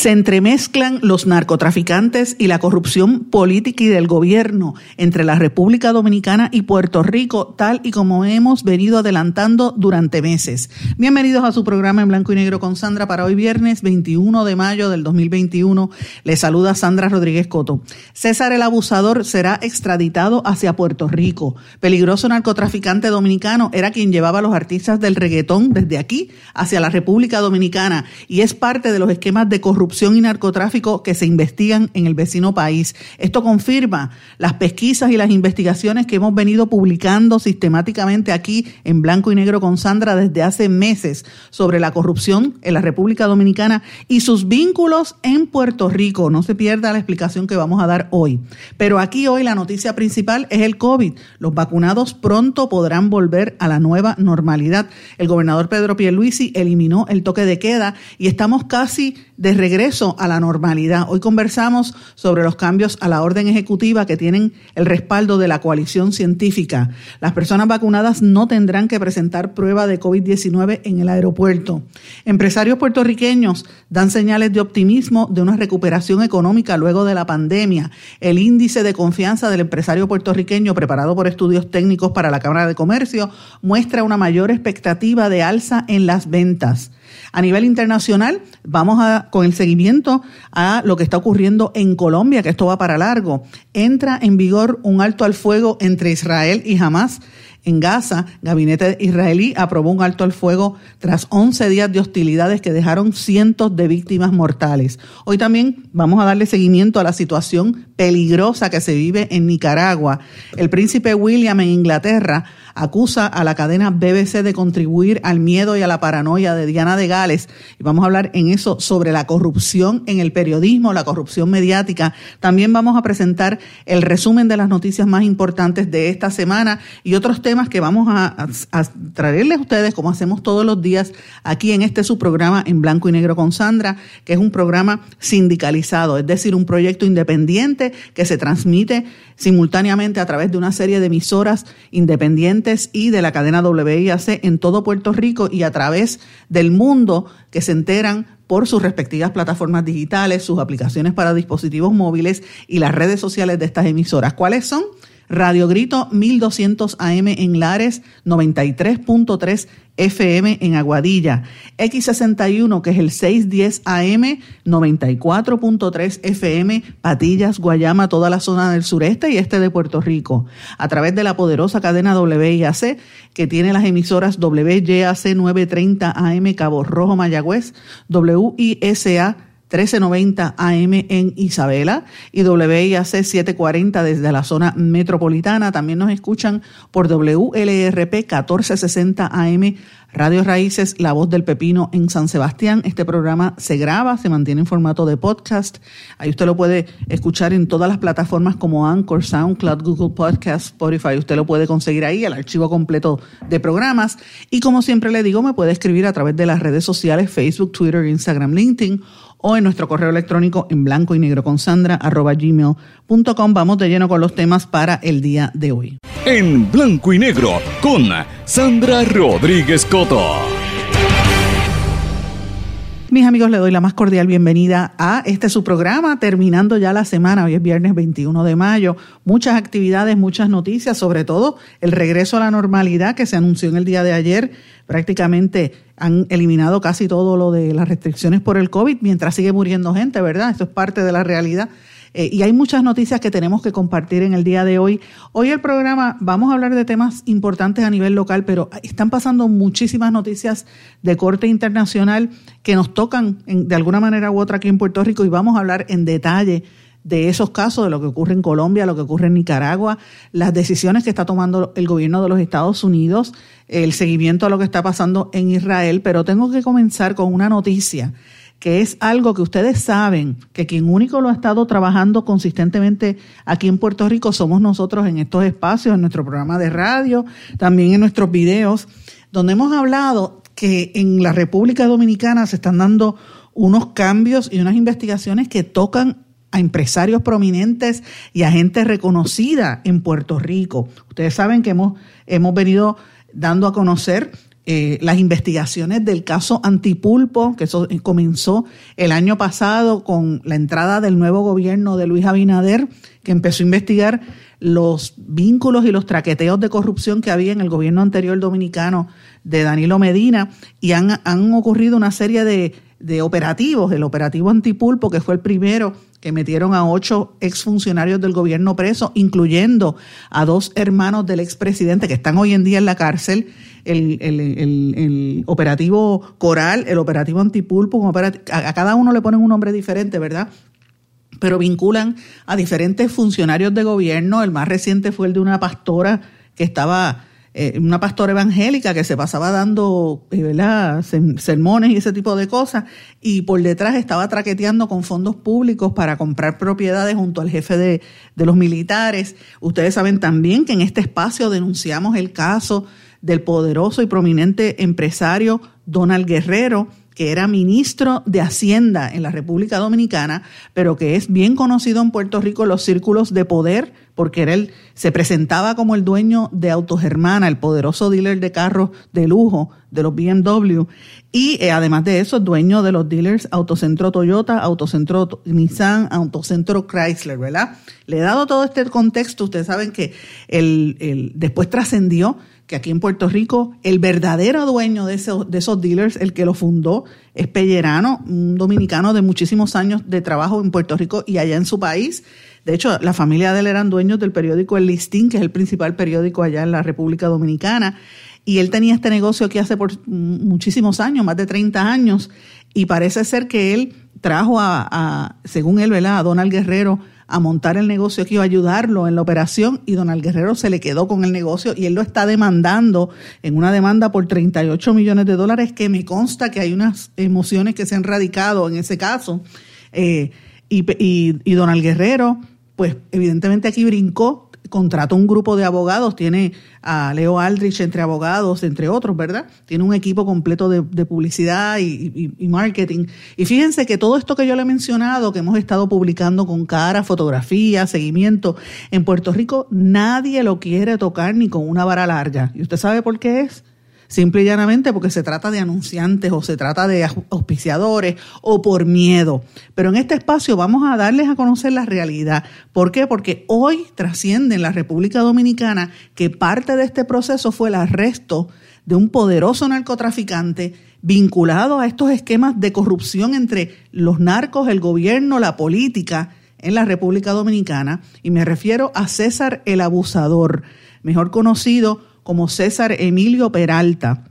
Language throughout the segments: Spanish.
Se entremezclan los narcotraficantes y la corrupción política y del gobierno entre la República Dominicana y Puerto Rico, tal y como hemos venido adelantando durante meses. Bienvenidos a su programa en blanco y negro con Sandra para hoy viernes 21 de mayo del 2021. Le saluda Sandra Rodríguez Coto. César el Abusador será extraditado hacia Puerto Rico. Peligroso narcotraficante dominicano era quien llevaba a los artistas del reggaetón desde aquí hacia la República Dominicana y es parte de los esquemas de corrupción y narcotráfico que se investigan en el vecino país. Esto confirma las pesquisas y las investigaciones que hemos venido publicando sistemáticamente aquí en blanco y negro con Sandra desde hace meses sobre la corrupción en la República Dominicana y sus vínculos en Puerto Rico. No se pierda la explicación que vamos a dar hoy. Pero aquí hoy la noticia principal es el COVID. Los vacunados pronto podrán volver a la nueva normalidad. El gobernador Pedro Pierluisi eliminó el toque de queda y estamos casi de regreso a la normalidad. Hoy conversamos sobre los cambios a la orden ejecutiva que tienen el respaldo de la coalición científica. Las personas vacunadas no tendrán que presentar prueba de COVID-19 en el aeropuerto. Empresarios puertorriqueños dan señales de optimismo de una recuperación económica luego de la pandemia. El índice de confianza del empresario puertorriqueño preparado por estudios técnicos para la Cámara de Comercio muestra una mayor expectativa de alza en las ventas. A nivel internacional, vamos a, con el seguimiento a lo que está ocurriendo en Colombia, que esto va para largo. Entra en vigor un alto al fuego entre Israel y Hamas. En Gaza, gabinete israelí aprobó un alto al fuego tras 11 días de hostilidades que dejaron cientos de víctimas mortales. Hoy también vamos a darle seguimiento a la situación peligrosa que se vive en Nicaragua. El príncipe William en Inglaterra acusa a la cadena BBC de contribuir al miedo y a la paranoia de Diana de Gales. Y vamos a hablar en eso sobre la corrupción en el periodismo, la corrupción mediática. También vamos a presentar el resumen de las noticias más importantes de esta semana y otros temas que vamos a, traerles a ustedes, como hacemos todos los días aquí en este su programa en blanco y negro con Sandra, que es un programa sindicalizado, es decir, un proyecto independiente que se transmite simultáneamente a través de una serie de emisoras independientes y de la cadena WIAC en todo Puerto Rico y a través del mundo que se enteran por sus respectivas plataformas digitales, sus aplicaciones para dispositivos móviles y las redes sociales de estas emisoras. ¿Cuáles son? Radio Grito 1200 AM en Lares, 93.3 FM en Aguadilla, X61 que es el 610 AM, 94.3 FM, Patillas, Guayama, toda la zona del sureste y este de Puerto Rico, a través de la poderosa cadena WIAC que tiene las emisoras WYAC 930 AM Cabo Rojo Mayagüez, WISA 1390 AM en Isabela y WIAC 740 desde la zona metropolitana. También nos escuchan por WLRP 1460 AM Radio Raíces, La Voz del Pepino en San Sebastián. Este programa se graba, se mantiene en formato de podcast. Ahí usted lo puede escuchar en todas las plataformas como Anchor, SoundCloud, Google Podcast, Spotify. Usted lo puede conseguir ahí, el archivo completo de programas. Y como siempre le digo, me puede escribir a través de las redes sociales, Facebook, Twitter, Instagram, LinkedIn o en nuestro correo electrónico en blanco y negro con Sandra arroba gmail.com. Vamos de lleno con los temas para el día de hoy. En blanco y negro con Sandra Rodríguez Coto. Mis amigos, le doy la más cordial bienvenida a este su programa, terminando ya la semana, hoy es viernes 21 de mayo, muchas actividades, muchas noticias, sobre todo el regreso a la normalidad que se anunció en el día de ayer, prácticamente han eliminado casi todo lo de las restricciones por el COVID, mientras sigue muriendo gente, ¿verdad? Esto es parte de la realidad. Eh, y hay muchas noticias que tenemos que compartir en el día de hoy. Hoy el programa vamos a hablar de temas importantes a nivel local, pero están pasando muchísimas noticias de corte internacional que nos tocan de alguna manera u otra aquí en Puerto Rico y vamos a hablar en detalle de esos casos, de lo que ocurre en Colombia, lo que ocurre en Nicaragua, las decisiones que está tomando el gobierno de los Estados Unidos, el seguimiento a lo que está pasando en Israel, pero tengo que comenzar con una noticia que es algo que ustedes saben, que quien único lo ha estado trabajando consistentemente aquí en Puerto Rico somos nosotros en estos espacios, en nuestro programa de radio, también en nuestros videos, donde hemos hablado que en la República Dominicana se están dando unos cambios y unas investigaciones que tocan a empresarios prominentes y a gente reconocida en Puerto Rico. Ustedes saben que hemos, hemos venido dando a conocer eh, las investigaciones del caso Antipulpo, que eso comenzó el año pasado con la entrada del nuevo gobierno de Luis Abinader, que empezó a investigar los vínculos y los traqueteos de corrupción que había en el gobierno anterior dominicano de Danilo Medina, y han, han ocurrido una serie de, de operativos, el operativo Antipulpo, que fue el primero que metieron a ocho exfuncionarios del gobierno presos, incluyendo a dos hermanos del expresidente que están hoy en día en la cárcel, el, el, operativo Coral, el operativo Antipulpo, a, cada uno le ponen un nombre diferente, ¿verdad? Pero vinculan a diferentes funcionarios de gobierno. El más reciente fue el de una pastora que estaba eh, una pastora evangélica que se pasaba dando eh, ¿verdad? sermones y ese tipo de cosas, y por detrás estaba traqueteando con fondos públicos para comprar propiedades junto al jefe de, de los militares. Ustedes saben también que en este espacio denunciamos el caso del poderoso y prominente empresario Donald Guerrero, que era ministro de Hacienda en la República Dominicana, pero que es bien conocido en Puerto Rico en los círculos de poder, porque era él se presentaba como el dueño de Autogermana, el poderoso dealer de carros de lujo de los BMW, y eh, además de eso, dueño de los dealers Autocentro Toyota, Autocentro Nissan, Autocentro Chrysler, ¿verdad? Le he dado todo este contexto, ustedes saben que después trascendió que aquí en Puerto Rico el verdadero dueño de esos, de esos dealers, el que lo fundó, es Pellerano, un dominicano de muchísimos años de trabajo en Puerto Rico y allá en su país. De hecho, la familia de él eran dueños del periódico El Listín, que es el principal periódico allá en la República Dominicana. Y él tenía este negocio aquí hace por muchísimos años, más de 30 años, y parece ser que él trajo a, según él, ¿verdad? a Donald Guerrero a montar el negocio aquí, a ayudarlo en la operación y Donald Guerrero se le quedó con el negocio y él lo está demandando en una demanda por 38 millones de dólares que me consta que hay unas emociones que se han radicado en ese caso. Eh, y, y, y Donald Guerrero, pues evidentemente aquí brincó contrató un grupo de abogados, tiene a Leo Aldrich entre abogados, entre otros, ¿verdad? Tiene un equipo completo de, publicidad y, marketing. Y fíjense que todo esto que yo le he mencionado, que hemos estado publicando con cara, fotografía, seguimiento, en Puerto Rico nadie lo quiere tocar ni con una vara larga. ¿Y usted sabe por qué es? Simple y llanamente porque se trata de anunciantes o se trata de auspiciadores o por miedo. Pero en este espacio vamos a darles a conocer la realidad. ¿Por qué? Porque hoy trasciende en la República Dominicana que parte de este proceso fue el arresto de un poderoso narcotraficante vinculado a estos esquemas de corrupción entre los narcos, el gobierno, la política en la República Dominicana. Y me refiero a César el Abusador, mejor conocido como César Emilio Peralta.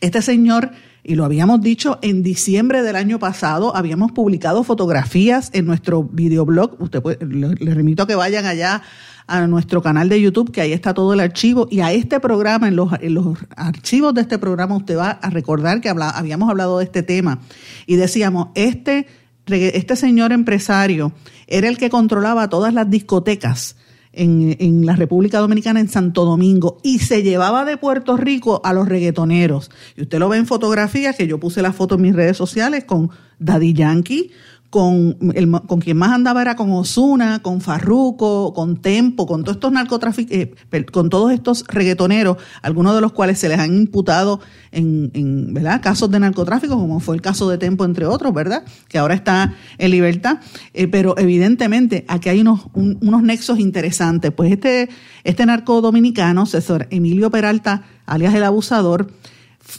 Este señor, y lo habíamos dicho en diciembre del año pasado, habíamos publicado fotografías en nuestro videoblog. Usted le, remito a que vayan allá a nuestro canal de YouTube, que ahí está todo el archivo, y a este programa, en los, los archivos de este programa, usted va a recordar que habíamos hablado de este tema. Y decíamos, este, este señor empresario era el que controlaba todas las discotecas en, la República Dominicana, en Santo Domingo, y se llevaba de Puerto Rico a los reggaetoneros. Y usted lo ve en fotografías, que yo puse la foto en mis redes sociales con Daddy Yankee, con, el, con quien más andaba era con Osuna, con Farruco, con Tempo, con todos estos narcotraficantes, eh, con todos estos reggaetoneros, algunos de los cuales se les han imputado en, en ¿verdad? casos de narcotráfico, como fue el caso de Tempo, entre otros, ¿verdad? Que ahora está en libertad. Eh, pero evidentemente aquí hay unos, unos nexos interesantes. Pues este, este narco dominicano, César Emilio Peralta, alias el abusador,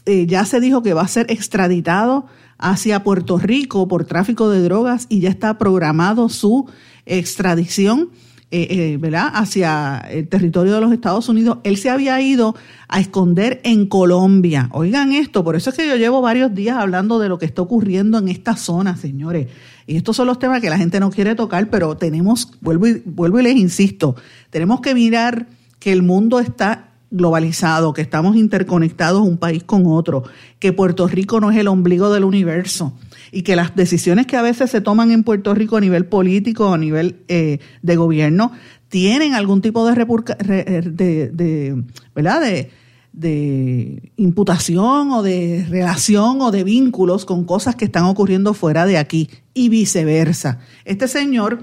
eh, ya se dijo que va a ser extraditado hacia Puerto Rico por tráfico de drogas y ya está programado su extradición eh, ¿verdad? hacia el territorio de los Estados Unidos, él se había ido a esconder en Colombia. Oigan esto, por eso es que yo llevo varios días hablando de lo que está ocurriendo en esta zona, señores. Y estos son los temas que la gente no quiere tocar, pero tenemos, vuelvo y, vuelvo y les insisto, tenemos que mirar que el mundo está globalizado, que estamos interconectados un país con otro, que Puerto Rico no es el ombligo del universo y que las decisiones que a veces se toman en Puerto Rico a nivel político, a nivel eh, de gobierno, tienen algún tipo de, de, de ¿verdad? De, de imputación o de relación o de vínculos con cosas que están ocurriendo fuera de aquí y viceversa. Este señor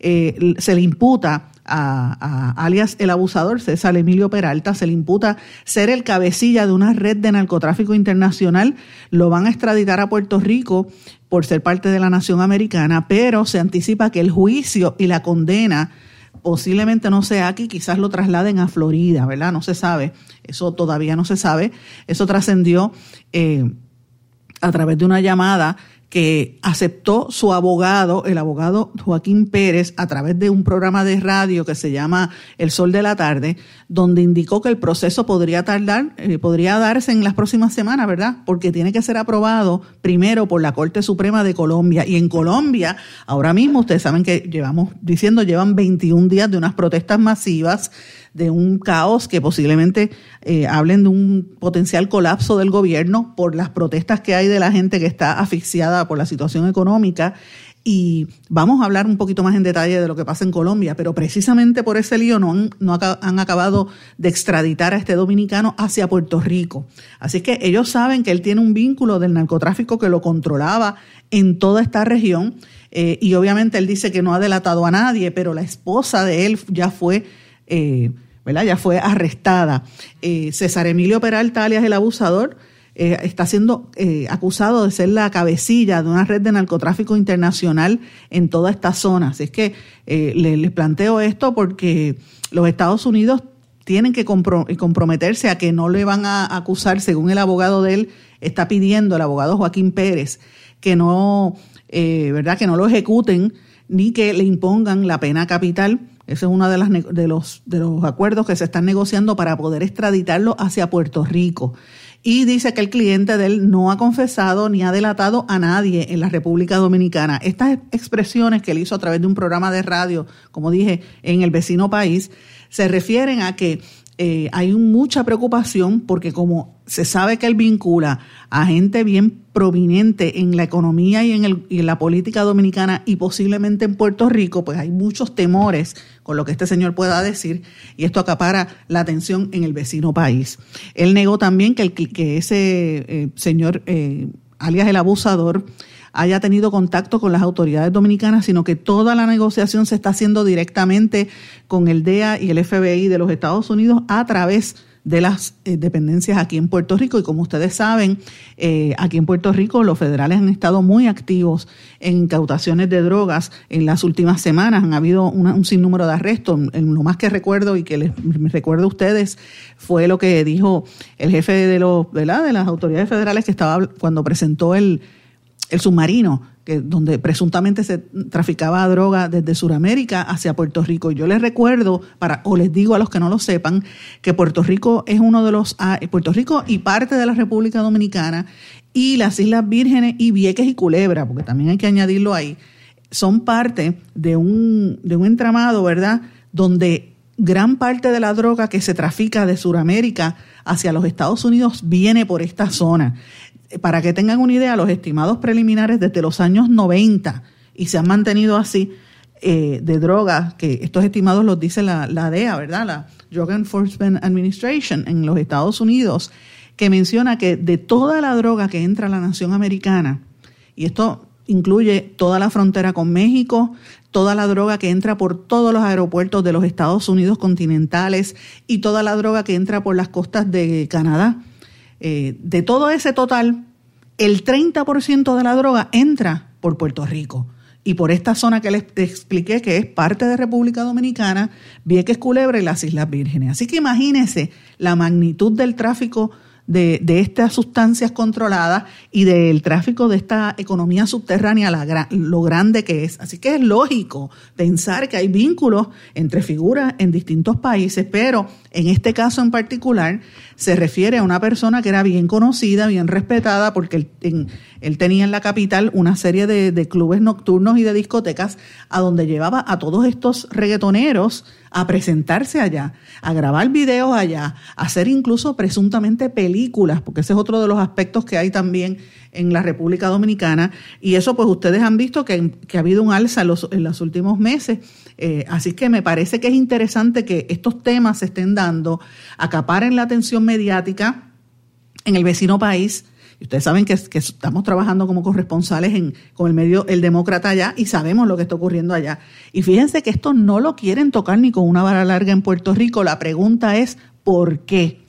eh, se le imputa a, alias el abusador César Emilio Peralta, se le imputa ser el cabecilla de una red de narcotráfico internacional, lo van a extraditar a Puerto Rico por ser parte de la nación americana, pero se anticipa que el juicio y la condena posiblemente no sea aquí, quizás lo trasladen a Florida, ¿verdad? No se sabe, eso todavía no se sabe, eso trascendió eh, a través de una llamada que aceptó su abogado, el abogado Joaquín Pérez, a través de un programa de radio que se llama El Sol de la Tarde, donde indicó que el proceso podría tardar, eh, podría darse en las próximas semanas, ¿verdad? Porque tiene que ser aprobado primero por la Corte Suprema de Colombia. Y en Colombia, ahora mismo, ustedes saben que llevamos diciendo, llevan 21 días de unas protestas masivas de un caos que posiblemente eh, hablen de un potencial colapso del gobierno por las protestas que hay de la gente que está asfixiada por la situación económica. Y vamos a hablar un poquito más en detalle de lo que pasa en Colombia, pero precisamente por ese lío no han, no han acabado de extraditar a este dominicano hacia Puerto Rico. Así que ellos saben que él tiene un vínculo del narcotráfico que lo controlaba en toda esta región. Eh, y obviamente él dice que no ha delatado a nadie, pero la esposa de él ya fue eh, ¿verdad? Ya fue arrestada. Eh, César Emilio Peralta, alias el abusador, eh, está siendo acusado de ser la cabecilla de una red de narcotráfico internacional en toda esta zona. Así es que les, planteo esto porque los Estados Unidos tienen que comprometerse a que no le van a acusar, según el abogado de él está pidiendo, el abogado Joaquín Pérez, que no, ¿verdad? Que no lo ejecuten ni que le impongan la pena capital ese es uno de, los, de los acuerdos que se están negociando para poder extraditarlo hacia Puerto Rico. Y dice que el cliente de él no ha confesado ni ha delatado a nadie en la República Dominicana. Estas expresiones que él hizo a través de un programa de radio, como dije, en el vecino país, se refieren a que eh, hay mucha preocupación porque como se sabe que él vincula a gente bien proveniente en la economía y en, el, y en la política dominicana y posiblemente en Puerto Rico, pues hay muchos temores con lo que este señor pueda decir y esto acapara la atención en el vecino país. Él negó también que, el, que ese eh, señor, eh, alias el abusador, haya tenido contacto con las autoridades dominicanas, sino que toda la negociación se está haciendo directamente con el DEA y el FBI de los Estados Unidos a través de las eh, dependencias aquí en Puerto Rico. Y como ustedes saben, eh, aquí en Puerto Rico los federales han estado muy activos en incautaciones de drogas en las últimas semanas. Han habido un sinnúmero de arrestos. Lo más que recuerdo y que les recuerdo a ustedes fue lo que dijo el jefe de, los, de las autoridades federales que estaba cuando presentó el, el submarino, que, donde presuntamente se traficaba droga desde Sudamérica hacia Puerto Rico. Yo les recuerdo, para, o les digo a los que no lo sepan, que Puerto Rico es uno de los, ah, Puerto Rico y parte de la República Dominicana y las Islas Vírgenes y Vieques y Culebra, porque también hay que añadirlo ahí, son parte de un, de un entramado, ¿verdad? Donde gran parte de la droga que se trafica de Sudamérica hacia los Estados Unidos viene por esta zona para que tengan una idea, los estimados preliminares desde los años 90 y se han mantenido así eh, de drogas, que estos estimados los dice la, la DEA, ¿verdad? La Drug Enforcement Administration en los Estados Unidos, que menciona que de toda la droga que entra a la nación americana, y esto incluye toda la frontera con México, toda la droga que entra por todos los aeropuertos de los Estados Unidos continentales y toda la droga que entra por las costas de Canadá, eh, de todo ese total, el 30% de la droga entra por Puerto Rico y por esta zona que les expliqué que es parte de República Dominicana, Vieques Culebra y las Islas Vírgenes. Así que imagínense la magnitud del tráfico de, estas sustancias controladas y del tráfico de esta economía subterránea, la, lo grande que es. Así que es lógico pensar que hay vínculos entre figuras en distintos países, pero en este caso en particular se refiere a una persona que era bien conocida, bien respetada, porque él, tenía en la capital una serie de, clubes nocturnos y de discotecas a donde llevaba a todos estos reggaetoneros a presentarse allá, a grabar videos allá, a hacer incluso presuntamente películas, porque ese es otro de los aspectos que hay también en la República Dominicana. Y eso pues ustedes han visto que, ha habido un alza en los, en los últimos meses. Eh, así que me parece que es interesante que estos temas se estén dando, acaparen la atención mediática en el vecino país y ustedes saben que, estamos trabajando como corresponsales con el medio El Demócrata allá y sabemos lo que está ocurriendo allá. Y fíjense que esto no lo quieren tocar ni con una vara larga en Puerto Rico. La pregunta es, ¿por qué?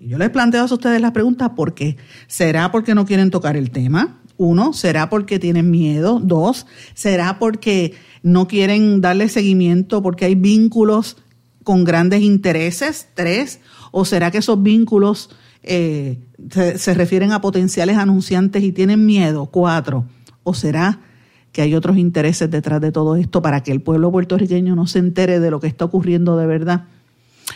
Y yo les planteo a ustedes la pregunta, ¿por qué? ¿Será porque no quieren tocar el tema? Uno, ¿será porque tienen miedo? Dos, ¿será porque no quieren darle seguimiento porque hay vínculos con grandes intereses? Tres, ¿o será que esos vínculos eh, se, refieren a potenciales anunciantes y tienen miedo? Cuatro. ¿O será que hay otros intereses detrás de todo esto para que el pueblo puertorriqueño no se entere de lo que está ocurriendo de verdad?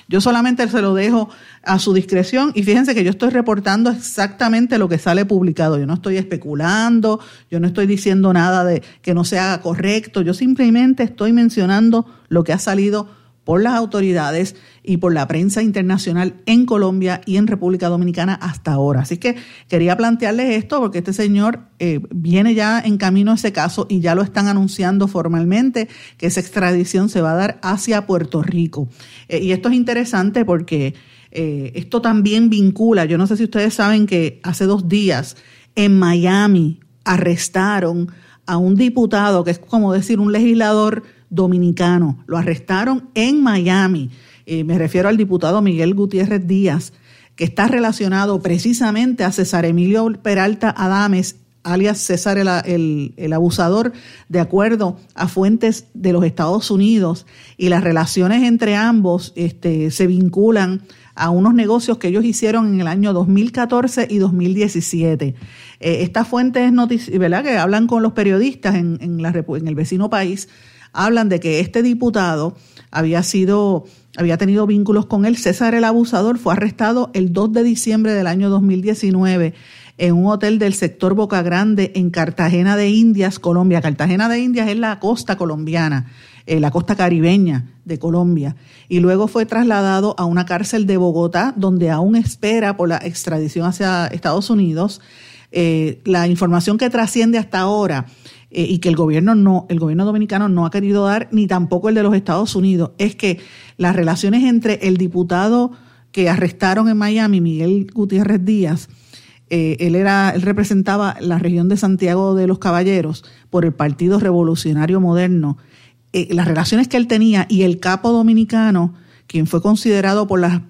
Yo solamente se lo dejo a su discreción y fíjense que yo estoy reportando exactamente lo que sale publicado. Yo no estoy especulando, yo no estoy diciendo nada de que no sea correcto, yo simplemente estoy mencionando lo que ha salido por las autoridades y por la prensa internacional en Colombia y en República Dominicana hasta ahora. Así que quería plantearles esto porque este señor eh, viene ya en camino a ese caso y ya lo están anunciando formalmente que esa extradición se va a dar hacia Puerto Rico. Eh, y esto es interesante porque eh, esto también vincula, yo no sé si ustedes saben que hace dos días en Miami arrestaron a un diputado, que es como decir un legislador, dominicano. Lo arrestaron en Miami. Eh, me refiero al diputado Miguel Gutiérrez Díaz, que está relacionado precisamente a César Emilio Peralta Adames, alias César el, el, abusador, de acuerdo a fuentes de los Estados Unidos. Y las relaciones entre ambos este, se vinculan a unos negocios que ellos hicieron en el año 2014 y 2017. Eh, estas fuentes ¿verdad? que hablan con los periodistas en, en, la, en el vecino país hablan de que este diputado había sido había tenido vínculos con él. César el abusador fue arrestado el 2 de diciembre del año 2019 en un hotel del sector Boca Grande en Cartagena de Indias, Colombia. Cartagena de Indias es la costa colombiana, eh, la costa caribeña de Colombia. Y luego fue trasladado a una cárcel de Bogotá, donde aún espera por la extradición hacia Estados Unidos. Eh, la información que trasciende hasta ahora eh, y que el gobierno no, el gobierno dominicano no ha querido dar, ni tampoco el de los Estados Unidos, es que las relaciones entre el diputado que arrestaron en Miami, Miguel Gutiérrez Díaz, eh, él era, él representaba la región de Santiago de los Caballeros por el Partido Revolucionario Moderno. Eh, las relaciones que él tenía y el capo dominicano, quien fue considerado por la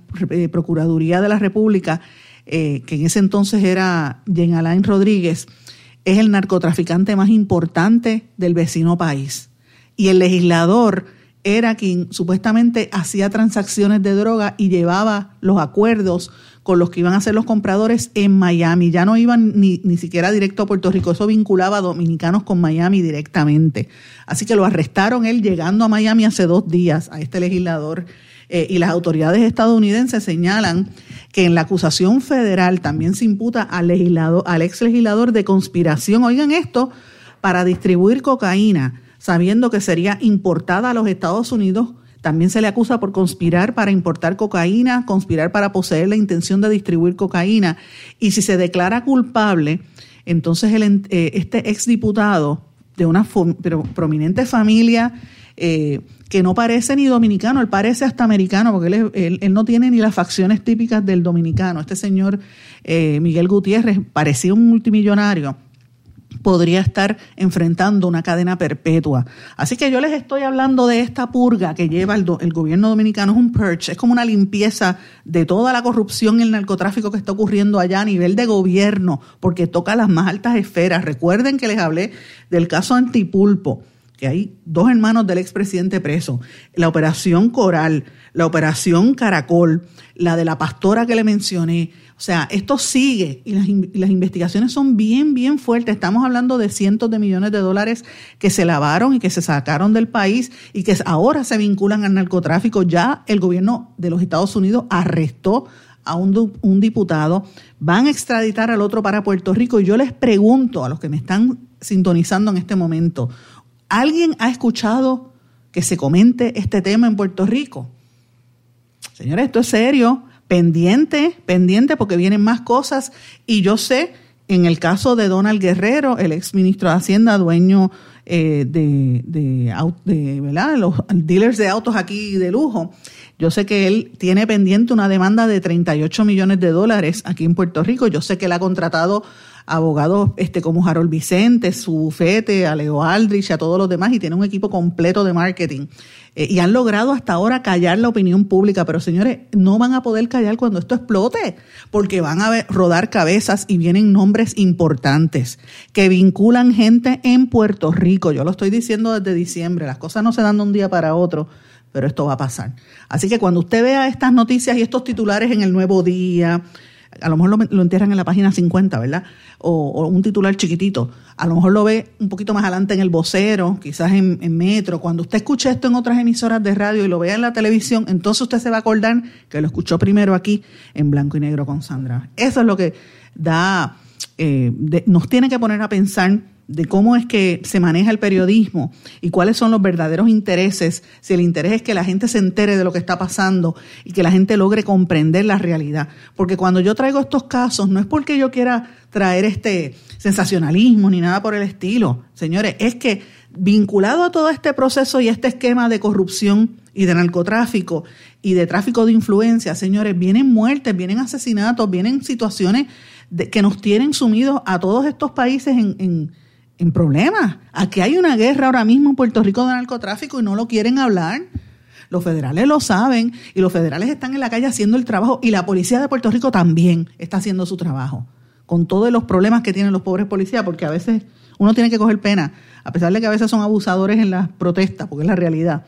Procuraduría de la República, que en ese entonces era Jean Alain Rodríguez, es el narcotraficante más importante del vecino país. Y el legislador era quien supuestamente hacía transacciones de droga y llevaba los acuerdos con los que iban a ser los compradores en Miami. Ya no iban ni, ni siquiera directo a Puerto Rico, eso vinculaba a dominicanos con Miami directamente. Así que lo arrestaron él llegando a Miami hace dos días, a este legislador eh, y las autoridades estadounidenses señalan que en la acusación federal también se imputa al, legislador, ex legislador de conspiración, oigan esto, para distribuir cocaína, sabiendo que sería importada a los Estados Unidos. También se le acusa por conspirar para importar cocaína, conspirar para poseer la intención de distribuir cocaína. Y si se declara culpable, entonces el, eh, este exdiputado de una prominente familia eh, que no parece ni dominicano, él parece hasta americano, porque él, él, no tiene ni las facciones típicas del dominicano. Este señor eh, Miguel Gutiérrez parecía un multimillonario podría estar enfrentando una cadena perpetua. Así que yo les estoy hablando de esta purga que lleva el, gobierno dominicano, es un purge, es como una limpieza de toda la corrupción y el narcotráfico que está ocurriendo allá a nivel de gobierno, porque toca las más altas esferas. Recuerden que les hablé del caso Antipulpo que hay dos hermanos del expresidente preso, la operación Coral, la operación Caracol, la de la pastora que le mencioné. O sea, esto sigue y las, investigaciones son bien, bien fuertes. Estamos hablando de cientos de millones de dólares que se lavaron y que se sacaron del país y que ahora se vinculan al narcotráfico. Ya el gobierno de los Estados Unidos arrestó a un, un diputado, van a extraditar al otro para Puerto Rico y yo les pregunto a los que me están sintonizando en este momento, ¿Alguien ha escuchado que se comente este tema en Puerto Rico? Señores, esto es serio, pendiente, pendiente porque vienen más cosas y yo sé, en el caso de Donald Guerrero, el ex ministro de Hacienda, dueño eh, de, de, ¿verdad? los dealers de autos aquí de lujo, yo sé que él tiene pendiente una demanda de 38 millones de dólares aquí en Puerto Rico. Yo sé que él ha contratado abogados este, como Harold Vicente, su bufete, a Leo Aldrich, a todos los demás, y tiene un equipo completo de marketing. Eh, y han logrado hasta ahora callar la opinión pública, pero señores, no van a poder callar cuando esto explote, porque van a rodar cabezas y vienen nombres importantes que vinculan gente en Puerto Rico. Yo lo estoy diciendo desde diciembre, las cosas no se dan de un día para otro pero esto va a pasar. Así que cuando usted vea estas noticias y estos titulares en el Nuevo Día, a lo mejor lo, entierran en la página 50, ¿verdad? O, un titular chiquitito. A lo mejor lo ve un poquito más adelante en el vocero, quizás en, Metro. Cuando usted escuche esto en otras emisoras de radio y lo vea en la televisión, entonces usted se va a acordar que lo escuchó primero aquí en blanco y negro con Sandra. Eso es lo que da, eh, nos tiene que poner a pensar de cómo es que se maneja el periodismo y cuáles son los verdaderos intereses, si el interés es que la gente se entere de lo que está pasando y que la gente logre comprender la realidad. Porque cuando yo traigo estos casos, no es porque yo quiera traer este sensacionalismo ni nada por el estilo, señores, es que vinculado a todo este proceso y este esquema de corrupción y de narcotráfico y de tráfico de influencia, señores, vienen muertes, vienen asesinatos, vienen situaciones que nos tienen sumidos a todos estos países en en problemas. Aquí hay una guerra ahora mismo en Puerto Rico de narcotráfico y no lo quieren hablar. Los federales lo saben y los federales están en la calle haciendo el trabajo y la policía de Puerto Rico también está haciendo su trabajo. Con todos los problemas que tienen los pobres policías, porque a veces uno tiene que coger pena, a pesar de que a veces son abusadores en las protestas, porque es la realidad,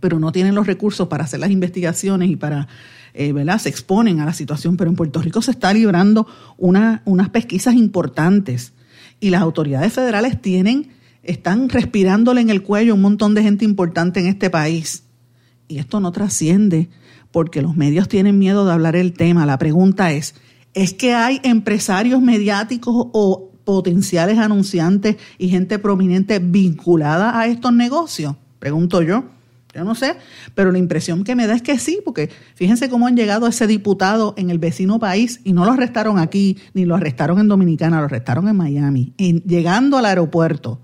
pero no tienen los recursos para hacer las investigaciones y para, eh, ¿verdad? Se exponen a la situación, pero en Puerto Rico se está librando una, unas pesquisas importantes y las autoridades federales tienen, están respirándole en el cuello un montón de gente importante en este país. Y esto no trasciende porque los medios tienen miedo de hablar el tema. La pregunta es, ¿es que hay empresarios mediáticos o potenciales anunciantes y gente prominente vinculada a estos negocios? Pregunto yo. Yo no sé, pero la impresión que me da es que sí, porque fíjense cómo han llegado ese diputado en el vecino país y no lo arrestaron aquí, ni lo arrestaron en Dominicana, lo arrestaron en Miami, llegando al aeropuerto.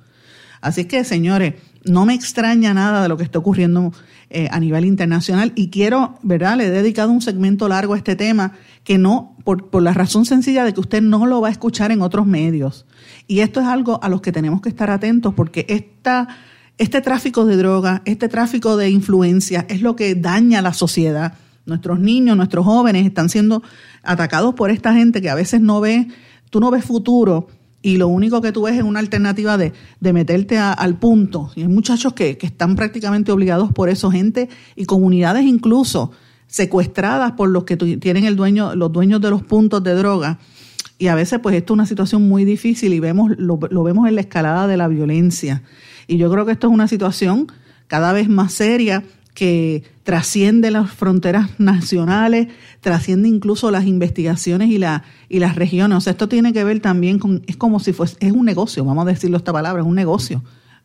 Así que, señores, no me extraña nada de lo que está ocurriendo eh, a nivel internacional y quiero, ¿verdad? Le he dedicado un segmento largo a este tema que no, por, por la razón sencilla de que usted no lo va a escuchar en otros medios. Y esto es algo a los que tenemos que estar atentos porque esta este tráfico de droga, este tráfico de influencia es lo que daña a la sociedad. Nuestros niños, nuestros jóvenes están siendo atacados por esta gente que a veces no ve, tú no ves futuro y lo único que tú ves es una alternativa de, meterte al punto. Y hay muchachos que, que están prácticamente obligados por eso, gente y comunidades incluso secuestradas por los que tienen el dueño, los dueños de los puntos de droga. Y a veces pues esto es una situación muy difícil y vemos, lo, lo vemos en la escalada de la violencia. Y yo creo que esto es una situación cada vez más seria que trasciende las fronteras nacionales, trasciende incluso las investigaciones y, la, y las regiones. O sea, esto tiene que ver también con, es como si fuese, es un negocio, vamos a decirlo esta palabra, es un negocio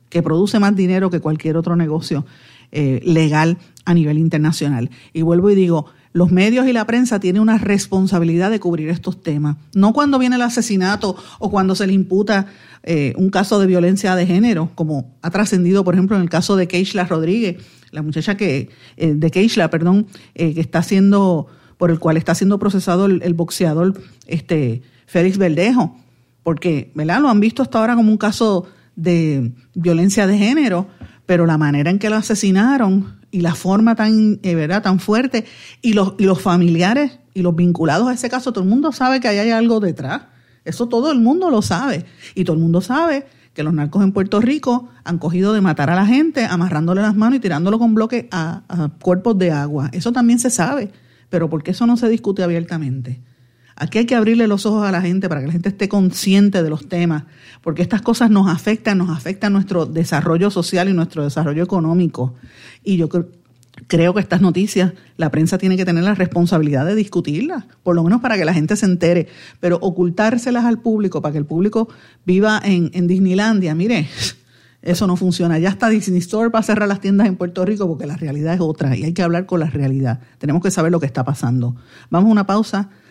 que produce más dinero que cualquier otro negocio eh, legal a nivel internacional. Y vuelvo y digo, los medios y la prensa tienen una responsabilidad de cubrir estos temas. No cuando viene el asesinato o cuando se le imputa eh, un caso de violencia de género, como ha trascendido, por ejemplo, en el caso de Keishla Rodríguez, la muchacha que, eh, de Keishla, perdón, eh, que está siendo, por el cual está siendo procesado el, boxeador este, Félix Verdejo, porque, ¿verdad? Lo han visto hasta ahora como un caso de violencia de género, pero la manera en que lo asesinaron y la forma tan, eh, ¿verdad? tan fuerte y los, y los familiares y los vinculados a ese caso, todo el mundo sabe que ahí hay algo detrás. Eso todo el mundo lo sabe. Y todo el mundo sabe que los narcos en Puerto Rico han cogido de matar a la gente, amarrándole las manos y tirándolo con bloques a, a cuerpos de agua. Eso también se sabe, pero ¿por qué eso no se discute abiertamente? Aquí hay que abrirle los ojos a la gente para que la gente esté consciente de los temas, porque estas cosas nos afectan, nos afectan nuestro desarrollo social y nuestro desarrollo económico. Y yo creo que estas noticias la prensa tiene que tener la responsabilidad de discutirlas, por lo menos para que la gente se entere, pero ocultárselas al público para que el público viva en, en Disneylandia, mire, eso no funciona. Ya está Disney Store para cerrar las tiendas en Puerto Rico porque la realidad es otra y hay que hablar con la realidad. Tenemos que saber lo que está pasando. Vamos a una pausa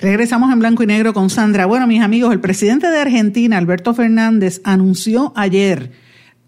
Regresamos en blanco y negro con Sandra. Bueno, mis amigos, el presidente de Argentina, Alberto Fernández, anunció ayer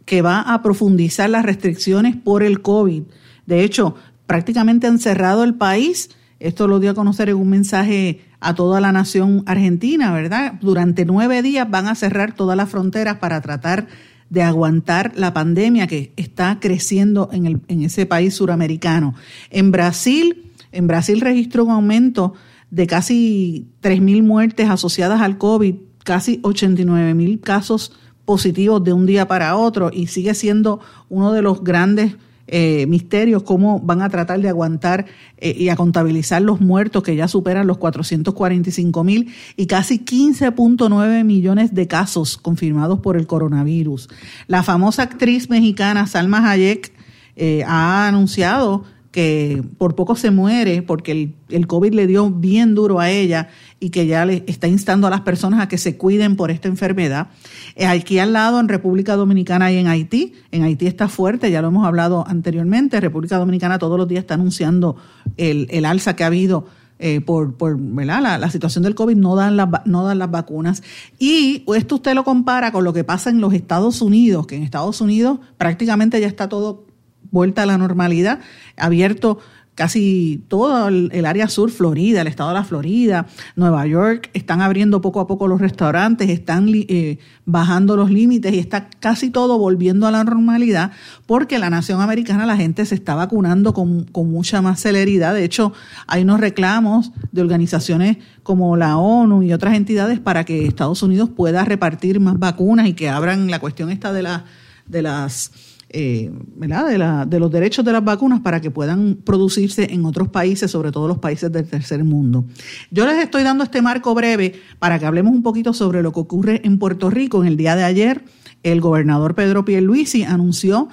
que va a profundizar las restricciones por el COVID. De hecho, prácticamente han cerrado el país. Esto lo dio a conocer en un mensaje a toda la nación argentina, ¿verdad? Durante nueve días van a cerrar todas las fronteras para tratar de aguantar la pandemia que está creciendo en, el, en ese país suramericano. En Brasil, en Brasil registró un aumento de casi 3.000 muertes asociadas al COVID, casi 89.000 casos positivos de un día para otro y sigue siendo uno de los grandes eh, misterios cómo van a tratar de aguantar eh, y a contabilizar los muertos que ya superan los 445 mil y casi 15.9 millones de casos confirmados por el coronavirus. La famosa actriz mexicana Salma Hayek eh, ha anunciado que por poco se muere porque el, COVID le dio bien duro a ella y que ya le está instando a las personas a que se cuiden por esta enfermedad. Eh, aquí al lado, en República Dominicana y en Haití, en Haití está fuerte, ya lo hemos hablado anteriormente, República Dominicana todos los días está anunciando el, alza que ha habido eh, por, por La, la, situación del COVID, no dan, las, no dan las vacunas. Y esto usted lo compara con lo que pasa en los Estados Unidos, que en Estados Unidos prácticamente ya está todo vuelta a la normalidad, abierto casi todo el, área sur, Florida, el estado de la Florida, Nueva York, están abriendo poco a poco los restaurantes, están eh, bajando los límites y está casi todo volviendo a la normalidad porque la nación americana, la gente se está vacunando con, con mucha más celeridad. De hecho, hay unos reclamos de organizaciones como la ONU y otras entidades para que Estados Unidos pueda repartir más vacunas y que abran la cuestión esta de, la, de las eh, De, la, de los derechos de las vacunas para que puedan producirse en otros países, sobre todo los países del tercer mundo. Yo les estoy dando este marco breve para que hablemos un poquito sobre lo que ocurre en Puerto Rico. En el día de ayer, el gobernador Pedro Pierluisi anunció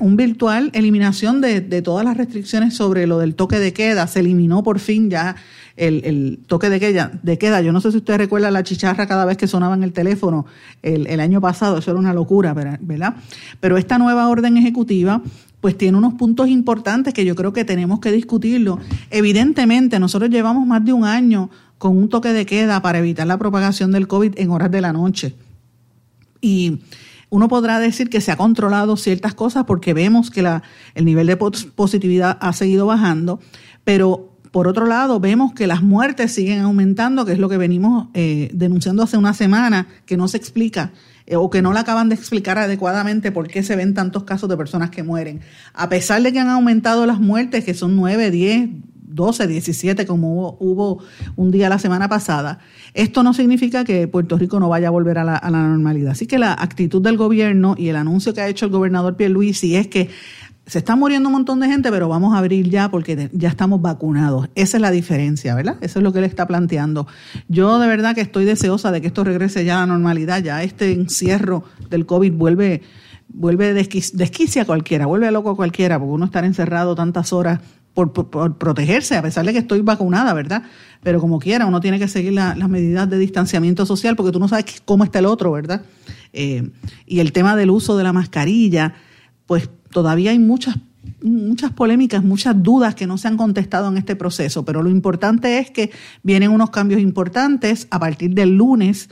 un virtual eliminación de, todas las restricciones sobre lo del toque de queda. Se eliminó por fin ya el, toque de queda. Yo no sé si usted recuerda la chicharra cada vez que sonaba en el teléfono el, año pasado, eso era una locura, ¿verdad? Pero esta nueva orden ejecutiva pues tiene unos puntos importantes que yo creo que tenemos que discutirlo. Evidentemente, nosotros llevamos más de un año con un toque de queda para evitar la propagación del COVID en horas de la noche. Y uno podrá decir que se ha controlado ciertas cosas porque vemos que la, el nivel de positividad ha seguido bajando, pero por otro lado, vemos que las muertes siguen aumentando, que es lo que venimos eh, denunciando hace una semana, que no se explica eh, o que no la acaban de explicar adecuadamente por qué se ven tantos casos de personas que mueren. A pesar de que han aumentado las muertes, que son 9, 10, 12, 17, como hubo, un día la semana pasada, esto no significa que Puerto Rico no vaya a volver a la, normalidad. Así que la actitud del gobierno y el anuncio que ha hecho el gobernador Pierluisi es que se está muriendo un montón de gente, pero vamos a abrir ya porque ya estamos vacunados. Esa es la diferencia, ¿verdad? Eso es lo que él está planteando. Yo de verdad que estoy deseosa de que esto regrese ya a la normalidad, ya este encierro del COVID vuelve vuelve desquicia a cualquiera, vuelve loco a cualquiera, porque uno estar encerrado tantas horas por, protegerse, a pesar de que estoy vacunada, ¿verdad? Pero como quiera, uno tiene que seguir las medidas de distanciamiento social porque tú no sabes cómo está el otro, ¿verdad? Eh, y el tema del uso de la mascarilla, pues todavía hay muchas, muchas polémicas, muchas dudas que no se han contestado en este proceso, pero lo importante es que vienen unos cambios importantes a partir del lunes.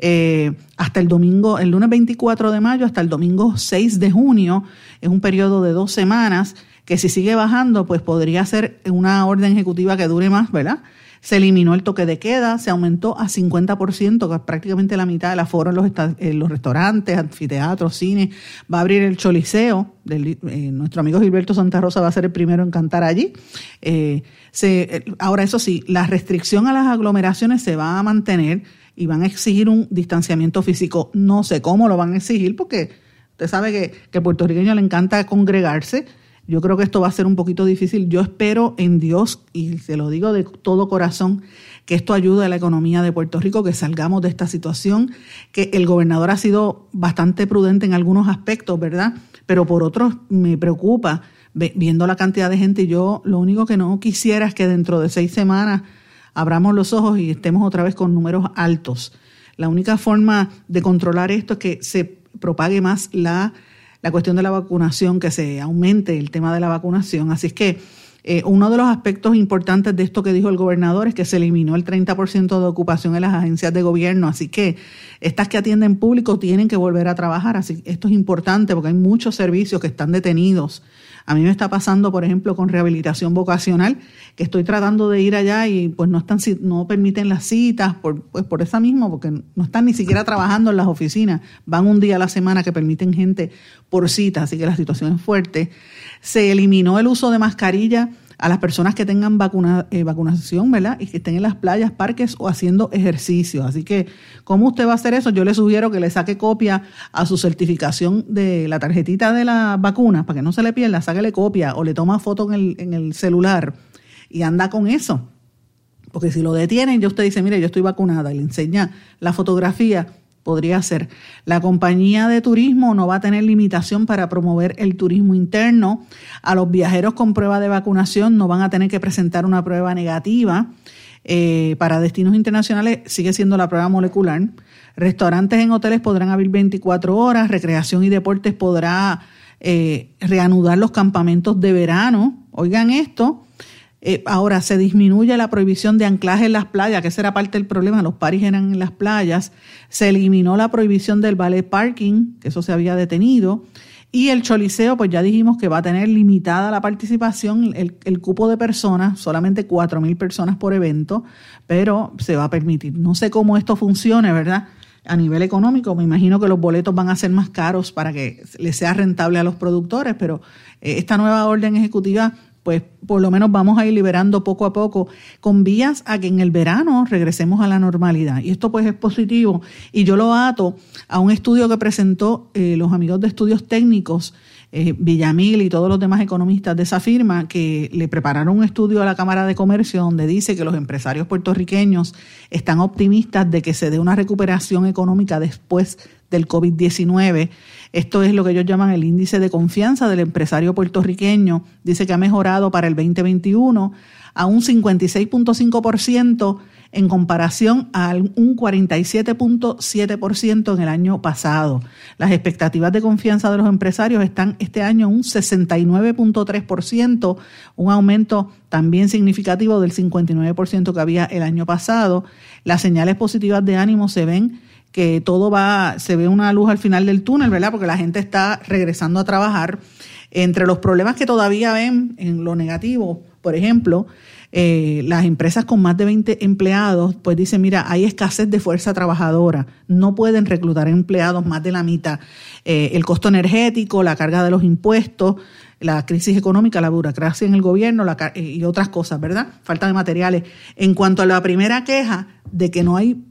eh, hasta el domingo, el lunes 24 de mayo hasta el domingo 6 de junio, es un periodo de dos semanas que si sigue bajando, pues podría ser una orden ejecutiva que dure más, ¿verdad? Se eliminó el toque de queda, se aumentó a 50%, que es prácticamente la mitad del aforo en los, en los restaurantes, anfiteatros, cines. Va a abrir el Choliseo. Eh, nuestro amigo Gilberto Santa Rosa va a ser el primero en cantar allí. Eh, se, ahora, eso sí, la restricción a las aglomeraciones se va a mantener y van a exigir un distanciamiento físico. No sé cómo lo van a exigir porque usted sabe que, que al puertorriqueño le encanta congregarse yo creo que esto va a ser un poquito difícil. Yo espero en Dios, y se lo digo de todo corazón, que esto ayude a la economía de Puerto Rico, que salgamos de esta situación, que el gobernador ha sido bastante prudente en algunos aspectos, ¿verdad? Pero por otros me preocupa viendo la cantidad de gente yo lo único que no quisiera es que dentro de seis semanas abramos los ojos y estemos otra vez con números altos. La única forma de controlar esto es que se propague más la la cuestión de la vacunación, que se aumente el tema de la vacunación. Así es que eh, uno de los aspectos importantes de esto que dijo el gobernador es que se eliminó el 30% de ocupación en las agencias de gobierno. Así que estas que atienden público tienen que volver a trabajar. Así esto es importante porque hay muchos servicios que están detenidos a mí me está pasando, por ejemplo, con rehabilitación vocacional, que estoy tratando de ir allá y pues no están no permiten las citas por pues por esa misma porque no están ni siquiera trabajando en las oficinas, van un día a la semana que permiten gente por cita, así que la situación es fuerte. Se eliminó el uso de mascarilla a las personas que tengan vacuna, eh, vacunación, ¿verdad? Y que estén en las playas, parques o haciendo ejercicio. Así que, ¿cómo usted va a hacer eso? Yo le sugiero que le saque copia a su certificación de la tarjetita de la vacuna, para que no se le pierda, sáquele copia o le toma foto en el, en el celular y anda con eso. Porque si lo detienen, ya usted dice, mire, yo estoy vacunada y le enseña la fotografía, podría ser. La compañía de turismo no va a tener limitación para promover el turismo interno. A los viajeros con prueba de vacunación no van a tener que presentar una prueba negativa. Eh, para destinos internacionales sigue siendo la prueba molecular. Restaurantes en hoteles podrán abrir 24 horas. Recreación y deportes podrá eh, reanudar los campamentos de verano. Oigan esto. Eh, ahora se disminuye la prohibición de anclaje en las playas, que esa era parte del problema, los paris eran en las playas. Se eliminó la prohibición del ballet parking, que eso se había detenido. Y el choliseo, pues ya dijimos que va a tener limitada la participación, el, cupo de personas, solamente 4.000 personas por evento, pero se va a permitir. No sé cómo esto funcione, ¿verdad? A nivel económico, me imagino que los boletos van a ser más caros para que les sea rentable a los productores, pero eh, esta nueva orden ejecutiva pues por lo menos vamos a ir liberando poco a poco con vías a que en el verano regresemos a la normalidad. Y esto pues es positivo y yo lo ato a un estudio que presentó eh, los amigos de estudios técnicos, eh, Villamil y todos los demás economistas de esa firma, que le prepararon un estudio a la Cámara de Comercio donde dice que los empresarios puertorriqueños están optimistas de que se dé una recuperación económica después del COVID-19 esto es lo que ellos llaman el índice de confianza del empresario puertorriqueño. Dice que ha mejorado para el 2021 a un 56.5% en comparación a un 47.7% en el año pasado. Las expectativas de confianza de los empresarios están este año un 69.3%, un aumento también significativo del 59% que había el año pasado. Las señales positivas de ánimo se ven que todo va, se ve una luz al final del túnel, ¿verdad? Porque la gente está regresando a trabajar. Entre los problemas que todavía ven en lo negativo, por ejemplo, eh, las empresas con más de 20 empleados, pues dicen, mira, hay escasez de fuerza trabajadora, no pueden reclutar empleados más de la mitad. Eh, el costo energético, la carga de los impuestos, la crisis económica, la burocracia en el gobierno y otras cosas, ¿verdad? Falta de materiales. En cuanto a la primera queja de que no hay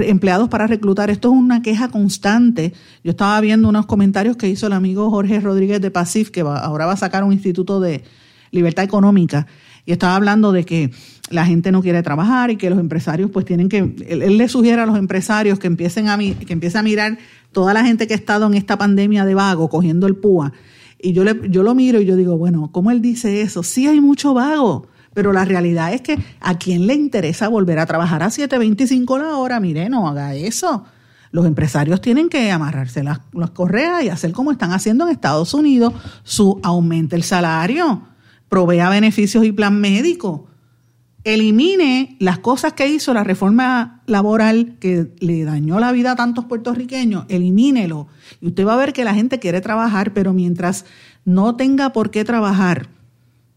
empleados para reclutar. Esto es una queja constante. Yo estaba viendo unos comentarios que hizo el amigo Jorge Rodríguez de Pasif, que ahora va a sacar un instituto de libertad económica, y estaba hablando de que la gente no quiere trabajar y que los empresarios pues tienen que, él, le sugiere a los empresarios que empiecen a, que empiecen a mirar toda la gente que ha estado en esta pandemia de vago, cogiendo el púa. Y yo, le, yo lo miro y yo digo, bueno, ¿cómo él dice eso? Sí hay mucho vago pero la realidad es que a quién le interesa volver a trabajar a 7.25 la hora, mire, no haga eso. Los empresarios tienen que amarrarse las, correas y hacer como están haciendo en Estados Unidos, su aumente el salario, provea beneficios y plan médico. elimine las cosas que hizo la reforma laboral que le dañó la vida a tantos puertorriqueños, elimínelo. Y usted va a ver que la gente quiere trabajar, pero mientras no tenga por qué trabajar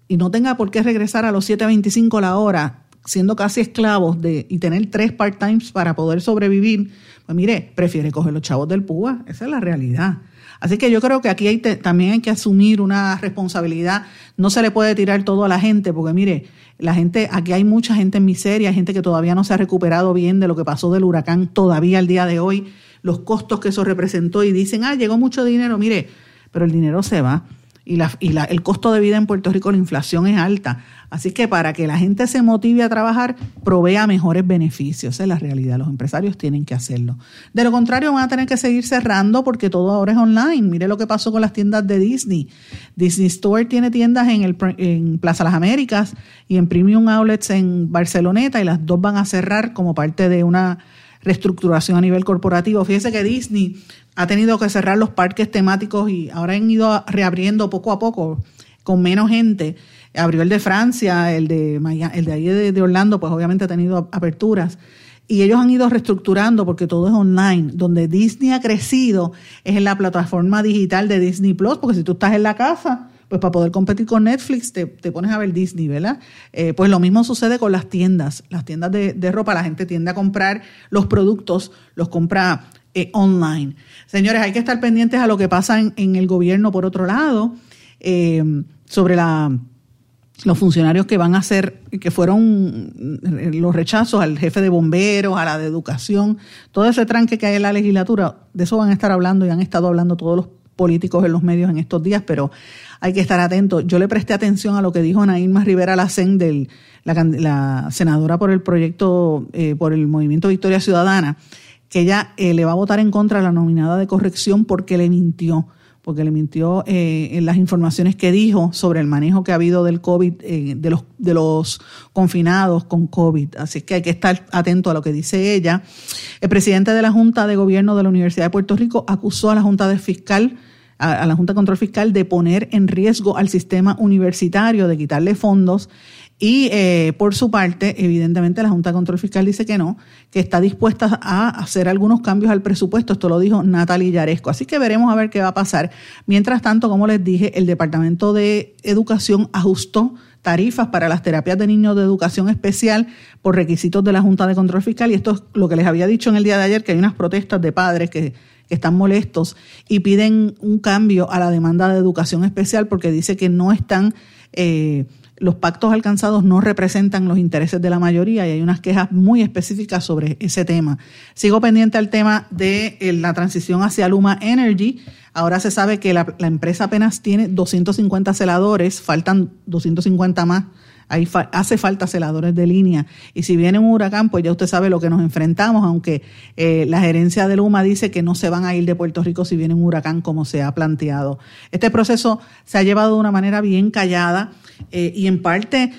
y no tenga por qué regresar a los 7.25 la hora, siendo casi esclavos de, y tener tres part-times para poder sobrevivir, pues mire, prefiere coger los chavos del púa. Esa es la realidad. Así que yo creo que aquí hay también hay que asumir una responsabilidad. No se le puede tirar todo a la gente, porque mire, la gente, aquí hay mucha gente en miseria, gente que todavía no se ha recuperado bien de lo que pasó del huracán todavía al día de hoy, los costos que eso representó y dicen, ah, llegó mucho dinero, mire, pero el dinero se va y, y la, el costo de vida en Puerto Rico, la inflación es alta. Así que para que la gente se motive a trabajar, provea mejores beneficios. Esa es la realidad. Los empresarios tienen que hacerlo. De lo contrario, van a tener que seguir cerrando porque todo ahora es online. Mire lo que pasó con las tiendas de Disney. Disney Store tiene tiendas en, el, en Plaza Las Américas y en Premium Outlets en Barceloneta y las dos van a cerrar como parte de una reestructuración a nivel corporativo. Fíjese que Disney ha tenido que cerrar los parques temáticos y ahora han ido reabriendo poco a poco con menos gente. Abrió el de Francia, el de, el de ahí de, Orlando, pues obviamente ha tenido aperturas. Y ellos han ido reestructurando porque todo es online. Donde Disney ha crecido es en la plataforma digital de Disney Plus, porque si tú estás en la casa, pues para poder competir con Netflix te, pones a ver Disney, ¿verdad? Eh, pues lo mismo sucede con las tiendas. Las tiendas de, ropa, la gente tiende a comprar los productos, los compra eh, online. Señores, hay que estar pendientes a lo que pasa en, el gobierno por otro lado, eh, sobre la los funcionarios que van a ser, que fueron los rechazos al jefe de bomberos, a la de educación, todo ese tranque que hay en la legislatura, de eso van a estar hablando y han estado hablando todos los políticos en los medios en estos días, pero hay que estar atentos. Yo le presté atención a lo que dijo Nailma Rivera Lacen, del, la, senadora por el proyecto, eh, por el Movimiento Victoria Ciudadana, que ella eh, le va a votar en contra de la nominada de corrección porque le mintió porque le mintió eh, en las informaciones que dijo sobre el manejo que ha habido del COVID, de, los, de los confinados con COVID. Así que hay que estar atento a lo que dice ella. El presidente de la Junta de Gobierno de la Universidad de Puerto Rico acusó a la Junta de Fiscal a, la Junta de Control Fiscal de poner en riesgo al sistema universitario, de quitarle fondos. Y eh, por su parte, evidentemente, la Junta de Control Fiscal dice que no, que está dispuesta a hacer algunos cambios al presupuesto. Esto lo dijo Natalie Yaresco. Así que veremos a ver qué va a pasar. Mientras tanto, como les dije, el Departamento de Educación ajustó tarifas para las terapias de niños de educación especial por requisitos de la Junta de Control Fiscal. Y esto es lo que les había dicho en el día de ayer, que hay unas protestas de padres que que están molestos y piden un cambio a la demanda de educación especial porque dice que no están, eh, los pactos alcanzados no representan los intereses de la mayoría y hay unas quejas muy específicas sobre ese tema. Sigo pendiente al tema de eh, la transición hacia Luma Energy. Ahora se sabe que la, la empresa apenas tiene 250 celadores, faltan 250 más Ahí hace falta celadores de línea. Y si viene un huracán, pues ya usted sabe lo que nos enfrentamos, aunque eh, la gerencia de Luma dice que no se van a ir de Puerto Rico si viene un huracán como se ha planteado. Este proceso se ha llevado de una manera bien callada eh, y en parte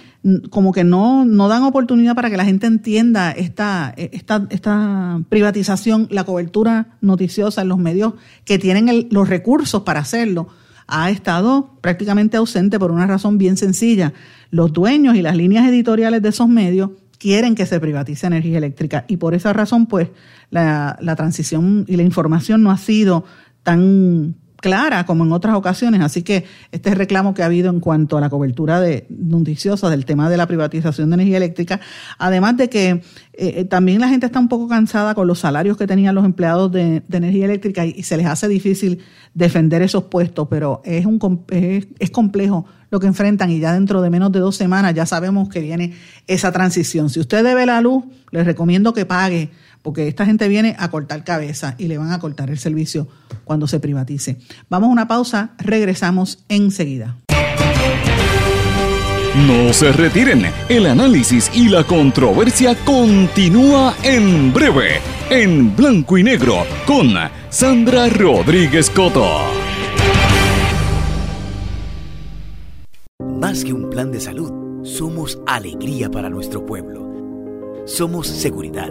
como que no, no dan oportunidad para que la gente entienda esta, esta, esta privatización, la cobertura noticiosa en los medios que tienen los recursos para hacerlo ha estado prácticamente ausente por una razón bien sencilla. Los dueños y las líneas editoriales de esos medios quieren que se privatice energía eléctrica. Y por esa razón pues la, la transición y la información no ha sido tan clara como en otras ocasiones. Así que este reclamo que ha habido en cuanto a la cobertura de noticiosa del tema de la privatización de energía eléctrica, además de que eh, eh, también la gente está un poco cansada con los salarios que tenían los empleados de, energía eléctrica y, se les hace difícil defender esos puestos, pero es, un, es, es complejo lo que enfrentan y ya dentro de menos de dos semanas ya sabemos que viene esa transición. Si usted debe la luz, les recomiendo que pague porque esta gente viene a cortar cabeza y le van a cortar el servicio cuando se privatice. Vamos a una pausa, regresamos enseguida. No se retiren, el análisis y la controversia continúa en breve, en blanco y negro, con Sandra Rodríguez Coto. Más que un plan de salud, somos alegría para nuestro pueblo. Somos seguridad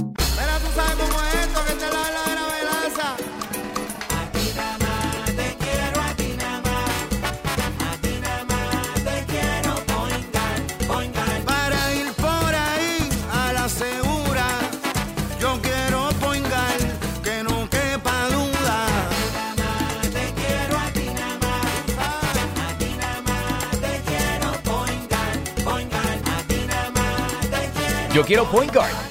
Yo quiero Point Guard.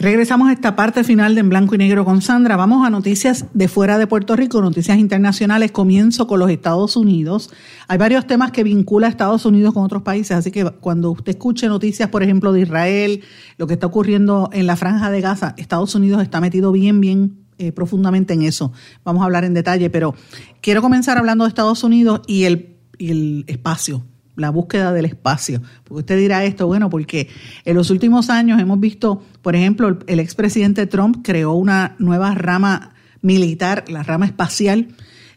Regresamos a esta parte final de En Blanco y Negro con Sandra. Vamos a noticias de fuera de Puerto Rico, noticias internacionales. Comienzo con los Estados Unidos. Hay varios temas que vincula a Estados Unidos con otros países, así que cuando usted escuche noticias, por ejemplo, de Israel, lo que está ocurriendo en la franja de Gaza, Estados Unidos está metido bien, bien eh, profundamente en eso. Vamos a hablar en detalle, pero quiero comenzar hablando de Estados Unidos y el, y el espacio la búsqueda del espacio. Porque usted dirá esto, bueno, porque en los últimos años hemos visto, por ejemplo, el, expresidente Trump creó una nueva rama militar, la rama espacial,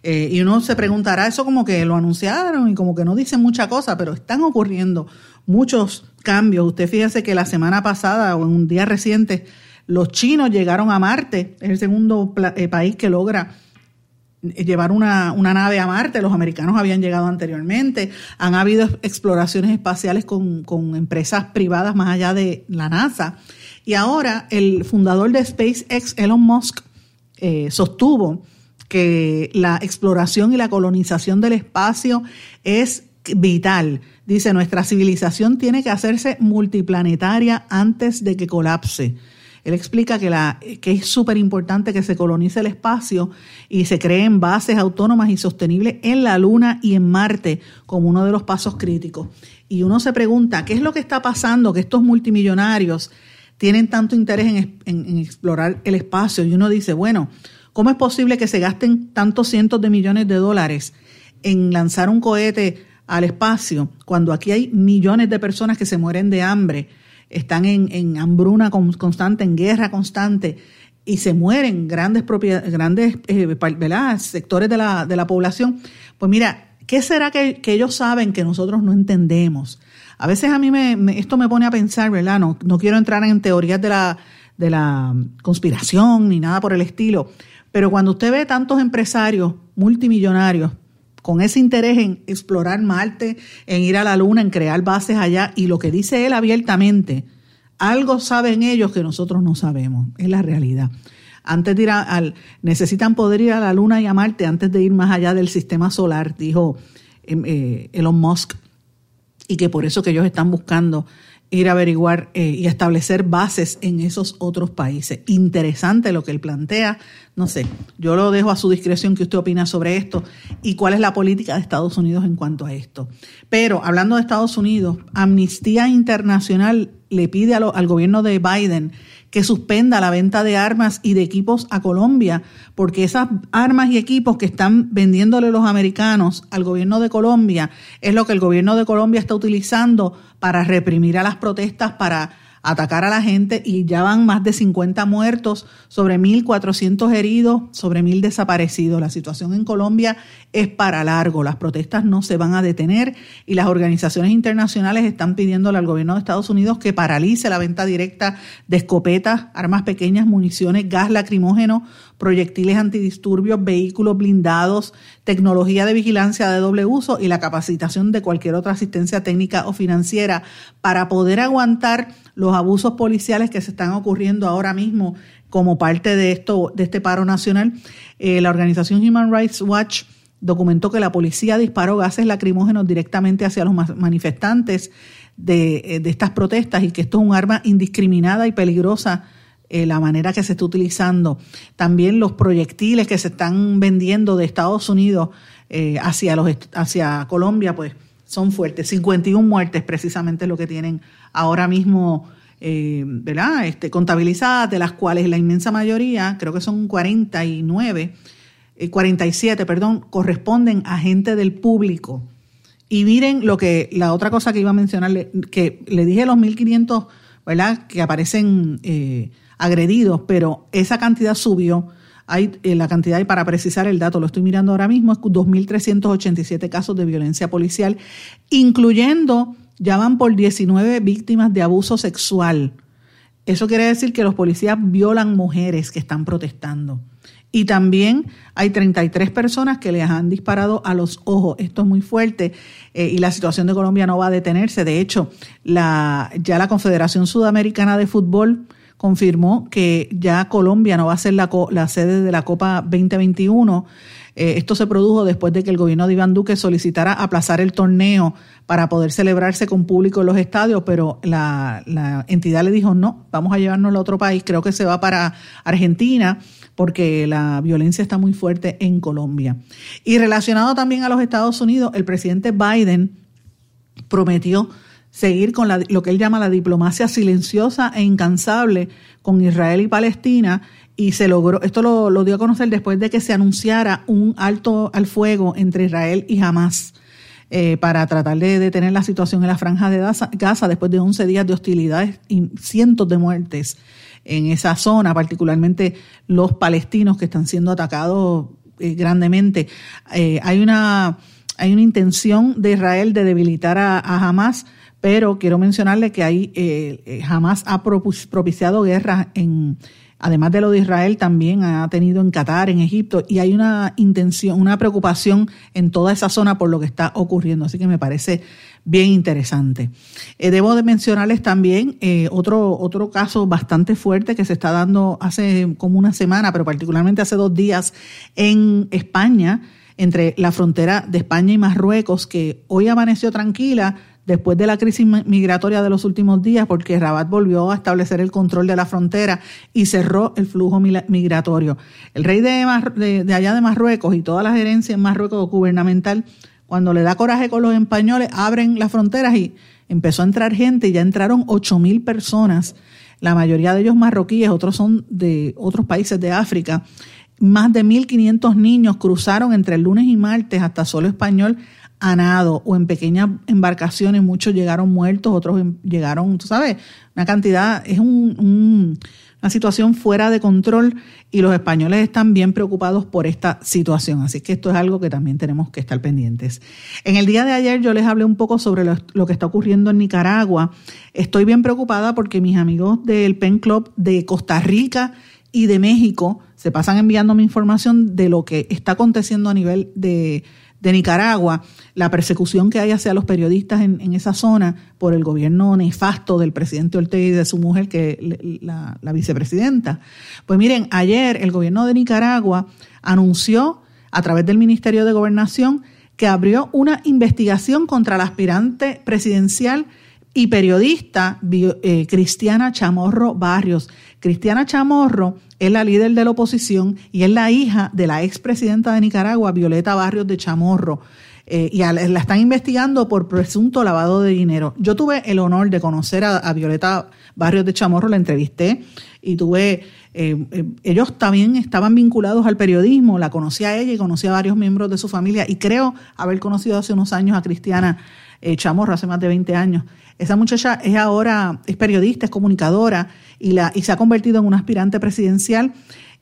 eh, y uno se preguntará, eso como que lo anunciaron y como que no dicen mucha cosa, pero están ocurriendo muchos cambios. Usted fíjese que la semana pasada o en un día reciente, los chinos llegaron a Marte, es el segundo eh, país que logra llevar una, nave a Marte, los americanos habían llegado anteriormente, han habido exploraciones espaciales con, empresas privadas más allá de la NASA. Y ahora el fundador de SpaceX, Elon Musk, eh, sostuvo que la exploración y la colonización del espacio es vital. Dice, nuestra civilización tiene que hacerse multiplanetaria antes de que colapse. Él explica que, es súper importante que se colonice el espacio y se creen bases autónomas y sostenibles en la Luna y en Marte como uno de los pasos críticos. Y uno se pregunta, ¿qué es lo que está pasando que estos multimillonarios tienen tanto interés en explorar el espacio? Y uno dice, bueno, ¿cómo es posible que se gasten tantos cientos de millones de dólares en lanzar un cohete al espacio cuando aquí hay millones de personas que se mueren de hambre? Están en, hambruna constante, en guerra constante, y se mueren grandes, grandes eh, sectores de la, de la, población, pues mira, ¿qué será que, ellos saben que nosotros no entendemos? A veces a mí me, esto me pone a pensar, ¿verdad? No, no quiero entrar en teorías de la, de la conspiración ni nada por el estilo, pero cuando usted ve tantos empresarios multimillonarios con ese interés en explorar Marte, en ir a la Luna, en crear bases allá, y lo que dice él abiertamente, algo saben ellos que nosotros no sabemos, es la realidad. Antes de ir al, necesitan poder ir a la Luna y a Marte antes de ir más allá del sistema solar, dijo em, eh, Elon Musk, y que por eso que ellos están buscando ir a averiguar eh, y establecer bases en esos otros países. Interesante lo que él plantea. No sé, yo lo dejo a su discreción que usted opina sobre esto y cuál es la política de Estados Unidos en cuanto a esto. Pero hablando de Estados Unidos, Amnistía Internacional le pide al gobierno de Biden que suspenda la venta de armas y de equipos a Colombia, porque esas armas y equipos que están vendiéndole los americanos al gobierno de Colombia es lo que el gobierno de Colombia está utilizando para reprimir a las protestas, para atacar a la gente y ya van más de 50 muertos, sobre 1.400 heridos, sobre 1.000 desaparecidos. La situación en Colombia es para largo, las protestas no se van a detener y las organizaciones internacionales están pidiéndole al gobierno de Estados Unidos que paralice la venta directa de escopetas, armas pequeñas, municiones, gas lacrimógeno, proyectiles antidisturbios, vehículos blindados, tecnología de vigilancia de doble uso y la capacitación de cualquier otra asistencia técnica o financiera para poder aguantar los los abusos policiales que se están ocurriendo ahora mismo como parte de esto, de este paro nacional. Eh, la organización Human Rights Watch documentó que la policía disparó gases lacrimógenos directamente hacia los manifestantes de, eh, de estas protestas y que esto es un arma indiscriminada y peligrosa eh, la manera que se está utilizando. También los proyectiles que se están vendiendo de Estados Unidos hacia, los, hacia Colombia, pues son fuertes. 51 muertes precisamente lo que tienen ahora mismo, ¿verdad? Este, contabilizadas, de las cuales la inmensa mayoría, creo que son 49, 47, perdón, corresponden a gente del público. Y miren lo que, la otra cosa que iba a mencionarle, que le dije los 1.500, ¿verdad? Que aparecen eh, agredidos, pero esa cantidad subió. Hay eh, la cantidad, y para precisar el dato, lo estoy mirando ahora mismo, es 2.387 casos de violencia policial, incluyendo, ya van por 19 víctimas de abuso sexual. Eso quiere decir que los policías violan mujeres que están protestando. Y también hay 33 personas que les han disparado a los ojos. Esto es muy fuerte eh, y la situación de Colombia no va a detenerse. De hecho, la, ya la Confederación Sudamericana de Fútbol confirmó que ya Colombia no va a ser la, la sede de la Copa 2021 eh, esto se produjo después de que el gobierno de Iván Duque solicitara aplazar el torneo para poder celebrarse con público en los estadios, pero la, entidad le dijo no, vamos a llevarnos a otro país, creo que se va para Argentina porque la violencia está muy fuerte en Colombia. Y relacionado también a los Estados Unidos, el presidente Biden prometió seguir con lo que él llama la diplomacia silenciosa e incansable con Israel y Palestina y se logró, esto lo, dio a conocer después de que se anunciara un alto al fuego entre Israel y Hamas eh, para tratar de detener la situación en la franja de Gaza después de 11 días de hostilidades y cientos de muertes en esa zona, particularmente los palestinos que están siendo atacados eh, grandemente. Eh, hay, una, hay una intención de Israel de debilitar a, Hamas, pero quiero mencionarle que hay, Hamas ha propiciado guerras en además de lo de Israel, también ha tenido en Qatar, en Egipto, y hay una intención, una preocupación en toda esa zona por lo que está ocurriendo. Así que me parece bien interesante. Eh, debo de mencionarles también eh, otro, otro caso bastante fuerte que se está dando hace como una semana, pero particularmente hace dos días en España, entre la frontera de España y Marruecos, que hoy amaneció tranquila después de la crisis migratoria de los últimos días, porque Rabat volvió a establecer el control de la frontera y cerró el flujo migratorio. El rey de, allá de Marruecos y toda la gerencia en Marruecos gubernamental, cuando le da coraje con los españoles, abren las fronteras y empezó a entrar gente y ya entraron ocho mil personas, la mayoría de ellos marroquíes, otros son de otros países de África. Más de 1.500 niños cruzaron entre el lunes y martes hasta solo español a nado o en pequeñas embarcaciones, muchos llegaron muertos, otros llegaron, tú sabes, una cantidad, es un, una situación fuera de control y los españoles están bien preocupados por esta situación. Así que esto es algo que también tenemos que estar pendientes. En el día de ayer yo les hablé un poco sobre lo, lo que está ocurriendo en Nicaragua. Estoy bien preocupada porque mis amigos del Pen Club de Costa Rica y de México se pasan enviándome información de lo que está aconteciendo a nivel de de Nicaragua, la persecución que hay hacia los periodistas en, esa zona por el gobierno nefasto del presidente Ortega y de su mujer, que la, la vicepresidenta. Pues miren, ayer el gobierno de Nicaragua anunció a través del Ministerio de Gobernación que abrió una investigación contra la aspirante presidencial y periodista eh, Cristiana Chamorro Barrios. Cristiana Chamorro es la líder de la oposición y es la hija de la expresidenta de Nicaragua, Violeta Barrios de Chamorro. Eh, y la están investigando por presunto lavado de dinero. Yo tuve el honor de conocer a, Violeta Barrios de Chamorro, la entrevisté y tuve, eh, ellos también estaban vinculados al periodismo, la conocí a ella y conocí a varios miembros de su familia y creo haber conocido hace unos años a Cristiana Chamorro, hace más de 20 años. Esa muchacha es ahora, es periodista, es comunicadora y, la, y se ha convertido en una aspirante presidencial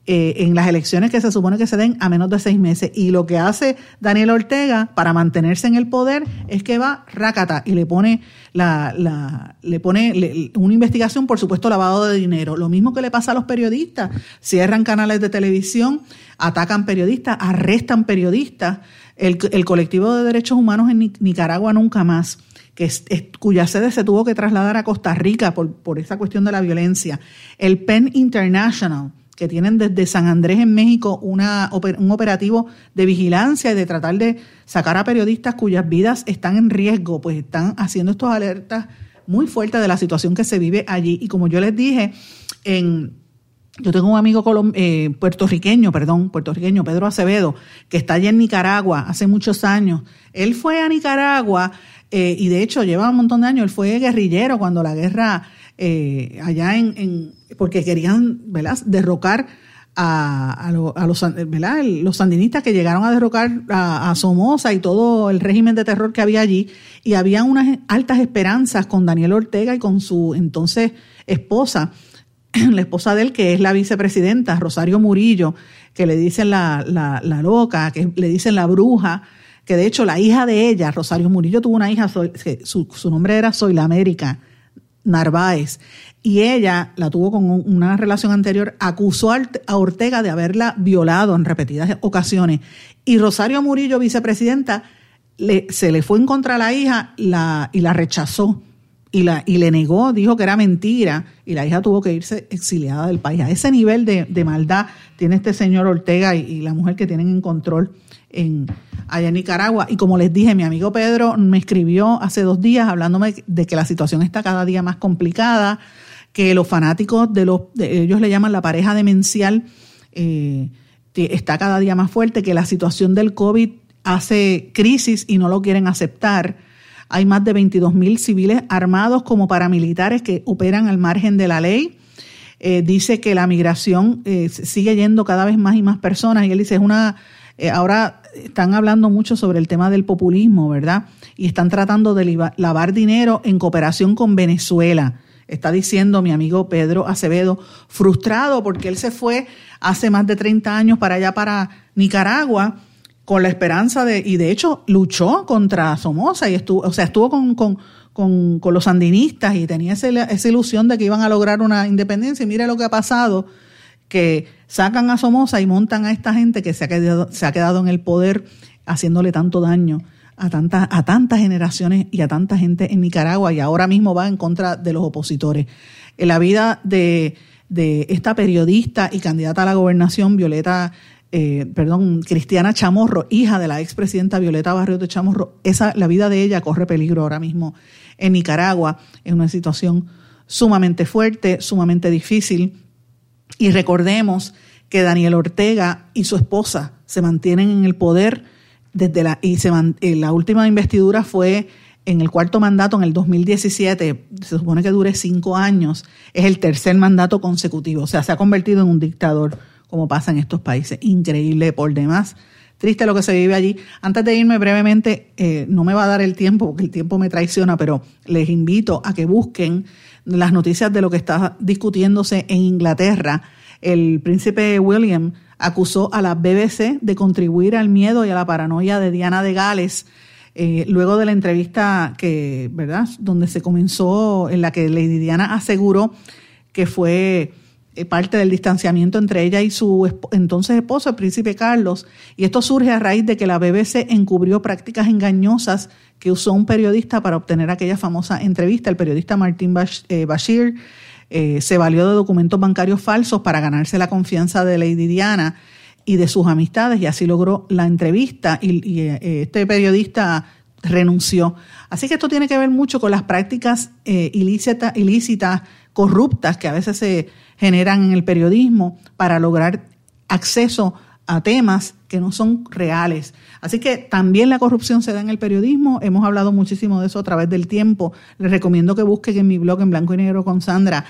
eh, en las elecciones que se supone que se den a menos de seis meses. Y lo que hace Daniel Ortega para mantenerse en el poder es que va rácata y le pone la, la le pone una investigación, por supuesto, lavado de dinero. Lo mismo que le pasa a los periodistas. Cierran canales de televisión, atacan periodistas, arrestan periodistas. El, el colectivo de derechos humanos en Nicaragua nunca más que es, cuya sede se tuvo que trasladar a Costa Rica por, por esa cuestión de la violencia. El PEN International, que tienen desde San Andrés en México una, un operativo de vigilancia y de tratar de sacar a periodistas cuyas vidas están en riesgo, pues están haciendo estos alertas muy fuertes de la situación que se vive allí. Y como yo les dije, en, yo tengo un amigo eh, puertorriqueño, perdón, puertorriqueño, Pedro Acevedo, que está allí en Nicaragua hace muchos años. Él fue a Nicaragua eh, y de hecho lleva un montón de años, él fue guerrillero cuando la guerra eh, allá en, porque querían derrocar a, los, los sandinistas que llegaron a derrocar a, Somoza y todo el régimen de terror que había allí, y había unas altas esperanzas con Daniel Ortega y con su entonces esposa, la esposa de él, que es la vicepresidenta, Rosario Murillo, que le dicen la, la, loca, que le dicen la bruja, que de hecho la hija de ella, Rosario Murillo, tuvo una hija, su, su nombre era Soy la América Narváez, y ella la tuvo con una relación anterior, acusó a Ortega de haberla violado en repetidas ocasiones, y Rosario Murillo, vicepresidenta, le, se le fue en contra a la hija la, y la rechazó. Y, la, y le negó, dijo que era mentira, y la hija tuvo que irse exiliada del país. A ese nivel de, maldad tiene este señor Ortega y la mujer que tienen en control en, allá en Nicaragua. Y como les dije, mi amigo Pedro me escribió hace dos días hablándome de que la situación está cada día más complicada, que los fanáticos de los, ellos le llaman la pareja demencial, eh, está cada día más fuerte, que la situación del COVID hace crisis y no lo quieren aceptar. Hay más de 22 mil civiles armados como paramilitares que operan al margen de la ley. Eh, dice que la migración eh, sigue yendo cada vez más y más personas y él dice es una eh, ahora están hablando mucho sobre el tema del populismo, ¿verdad? Y están tratando de lavar dinero en cooperación con Venezuela. Está diciendo mi amigo Pedro Acevedo, frustrado porque él se fue hace más de 30 años para allá, para Nicaragua, con la esperanza de, y de hecho luchó contra Somoza y estuvo, o sea, estuvo con, con, con, con los sandinistas y tenía esa, esa ilusión de que iban a lograr una independencia. Y mire lo que ha pasado que sacan a Somoza y montan a esta gente que se ha quedado, se ha quedado en el poder haciéndole tanto daño a tantas, a tantas generaciones y a tanta gente en Nicaragua y ahora mismo va en contra de los opositores. En la vida de, esta periodista y candidata a la gobernación, Violeta, eh, perdón, Cristiana Chamorro, hija de la expresidenta Violeta Barrios de Chamorro, esa, la vida de ella corre peligro ahora mismo en Nicaragua, en una situación sumamente fuerte, sumamente difícil. Y recordemos que Daniel Ortega y su esposa se mantienen en el poder desde la y se eh, la última investidura fue en el cuarto mandato en el 2017, se supone que dure cinco años, es el tercer mandato consecutivo, o sea, se ha convertido en un dictador, como pasa en estos países, increíble por demás. Triste lo que se vive allí. Antes de irme brevemente, eh, no me va a dar el tiempo, porque el tiempo me traiciona, pero les invito a que busquen las noticias de lo que está discutiéndose en Inglaterra. El príncipe William acusó a la BBC de contribuir al miedo y a la paranoia de Diana de Gales. Eh, luego de la entrevista que, ¿verdad?, donde se comenzó, en la que Lady Diana aseguró que fue parte del distanciamiento entre ella y su entonces esposo, el príncipe Carlos. Y esto surge a raíz de que la BBC encubrió prácticas engañosas que usó un periodista para obtener aquella famosa entrevista. El periodista Martín eh, Bashir eh, se valió de documentos bancarios falsos para ganarse la confianza de Lady Diana y de sus amistades y así logró la entrevista y, este periodista renunció. Así que esto tiene que ver mucho con las prácticas ilícitas, corruptas que a veces se generan en el periodismo para lograr acceso a temas que no son reales. Así que también la corrupción se da en el periodismo. Hemos hablado muchísimo de eso a través del tiempo. Les recomiendo que busquen en mi blog en blanco y negro con Sandra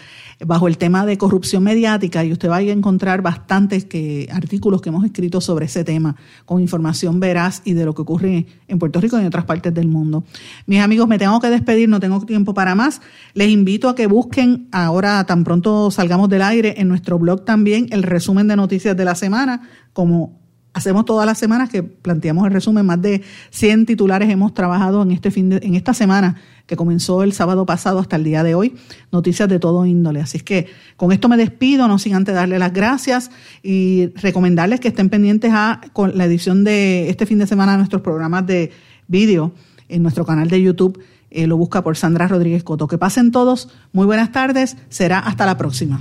bajo el tema de corrupción mediática y usted va a encontrar bastantes que, artículos que hemos escrito sobre ese tema con información veraz y de lo que ocurre en Puerto Rico y en otras partes del mundo. Mis amigos, me tengo que despedir, no tengo tiempo para más. Les invito a que busquen ahora, tan pronto salgamos del aire, en nuestro blog también el resumen de noticias de la semana, como hacemos todas las semanas que planteamos el resumen, más de 100 titulares hemos trabajado en este fin de, en esta semana que comenzó el sábado pasado hasta el día de hoy, noticias de todo índole. Así es que con esto me despido, no sin antes darle las gracias y recomendarles que estén pendientes a con la edición de este fin de semana de nuestros programas de vídeo en nuestro canal de YouTube. Eh, lo busca por Sandra Rodríguez Coto. Que pasen todos, muy buenas tardes, será hasta la próxima.